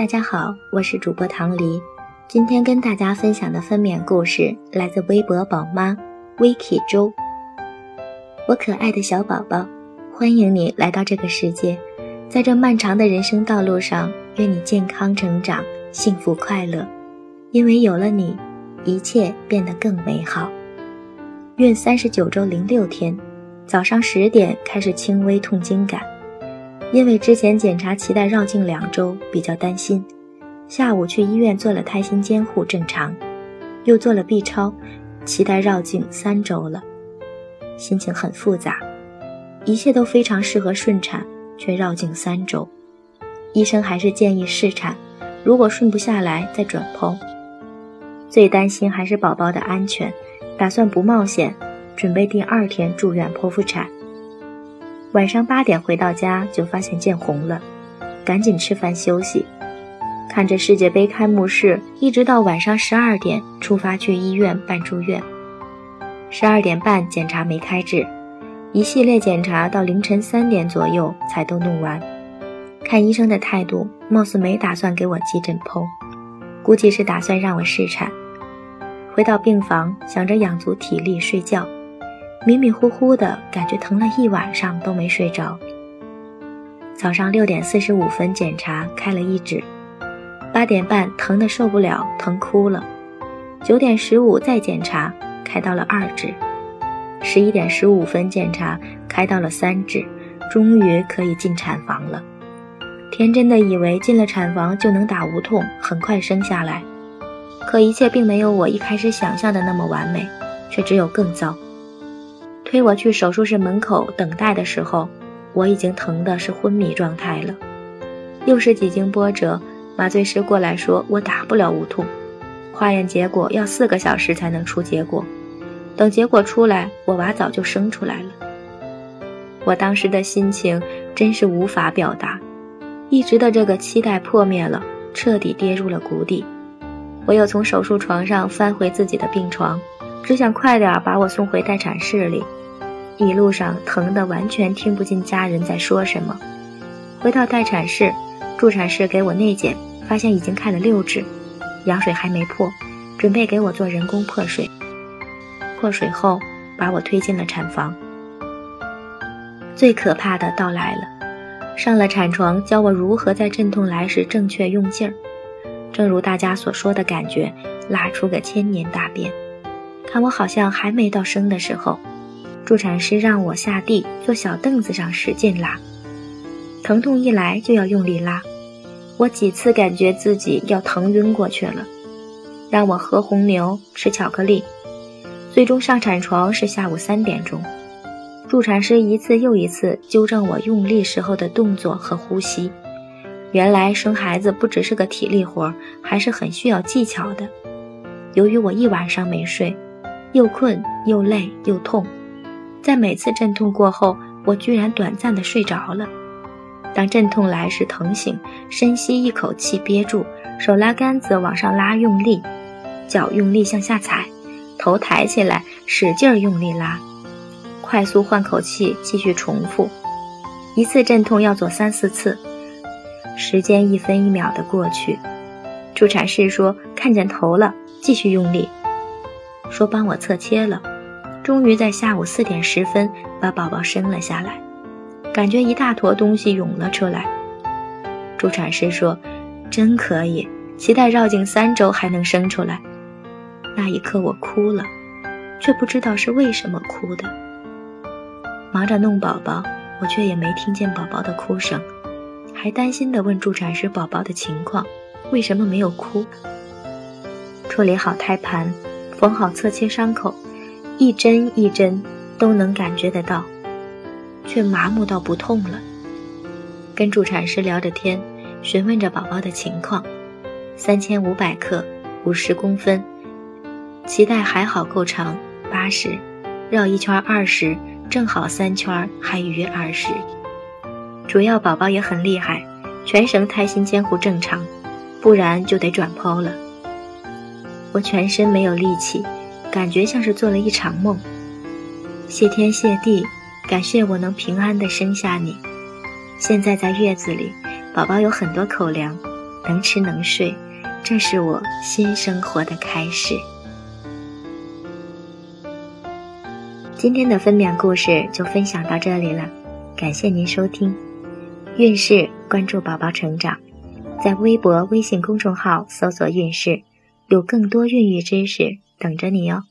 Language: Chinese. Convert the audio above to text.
大家好，我是主播唐黎。今天跟大家分享的分娩故事来自微博宝妈 Vicky 周。我可爱的小宝宝，欢迎你来到这个世界。在这漫长的人生道路上，愿你健康成长，幸福快乐。因为有了你，一切变得更美好。孕三十九周零六天，早上十点开始轻微痛经感。因为之前检查脐带绕颈两周，比较担心，下午去医院做了胎心监护，正常，又做了 B 超，脐带绕颈三周了，心情很复杂，一切都非常适合顺产，却绕颈三周，医生还是建议试产，如果顺不下来再转剖。最担心还是宝宝的安全，打算不冒险，准备第二天住院剖腹产。晚上八点回到家就发现见红了，赶紧吃饭休息，看着世界杯开幕式，一直到晚上十二点出发去医院办住院。十二点半检查没开智，一系列检查到凌晨三点左右才都弄完。看医生的态度，貌似没打算给我急诊剖，估计是打算让我试产。回到病房，想着养足体力睡觉。迷迷糊糊的感觉疼了一晚上都没睡着。早上六点四十五分检查开了一指，八点半疼的受不了，疼哭了。九点十五再检查开到了二指，十一点十五分检查开到了三指，终于可以进产房了。天真的以为进了产房就能打无痛，很快生下来，可一切并没有我一开始想象的那么完美，却只有更糟。推我去手术室门口等待的时候，我已经疼的是昏迷状态了。又是几经波折，麻醉师过来说我打不了无痛，化验结果要四个小时才能出结果。等结果出来，我娃早就生出来了。我当时的心情真是无法表达，一直的这个期待破灭了，彻底跌入了谷底。我又从手术床上翻回自己的病床，只想快点把我送回待产室里。一路上疼得完全听不进家人在说什么。回到待产室，助产士给我内检，发现已经开了六指，羊水还没破，准备给我做人工破水。破水后，把我推进了产房。最可怕的到来了，上了产床，教我如何在阵痛来时正确用劲儿。正如大家所说的感觉，拉出个千年大便。看我好像还没到生的时候。助产师让我下地，坐小凳子上使劲拉，疼痛一来就要用力拉，我几次感觉自己要疼晕过去了。让我喝红牛，吃巧克力，最终上产床是下午三点钟。助产师一次又一次纠正我用力时候的动作和呼吸。原来生孩子不只是个体力活，还是很需要技巧的。由于我一晚上没睡，又困又累又痛。在每次阵痛过后，我居然短暂的睡着了。当阵痛来时，疼醒，深吸一口气，憋住，手拉杆子往上拉，用力，脚用力向下踩，头抬起来，使劲用力拉，快速换口气，继续重复。一次阵痛要做三四次，时间一分一秒的过去。助产士说看见头了，继续用力，说帮我侧切了。终于在下午四点十分把宝宝生了下来，感觉一大坨东西涌了出来。助产师说：“真可以，脐带绕颈三周还能生出来。”那一刻我哭了，却不知道是为什么哭的。忙着弄宝宝，我却也没听见宝宝的哭声，还担心地问助产师宝宝的情况，为什么没有哭？处理好胎盘，缝好侧切伤口。一针一针都能感觉得到，却麻木到不痛了。跟助产师聊着天，询问着宝宝的情况。三千五百克，五十公分，脐带还好够长，八十，绕一圈二十，正好三圈还余二十。主要宝宝也很厉害，全程胎心监护正常，不然就得转剖了。我全身没有力气。感觉像是做了一场梦。谢天谢地，感谢我能平安的生下你。现在在月子里，宝宝有很多口粮，能吃能睡，这是我新生活的开始。今天的分娩故事就分享到这里了，感谢您收听。孕氏关注宝宝成长，在微博、微信公众号搜索“孕氏”，有更多孕育知识等着你哦。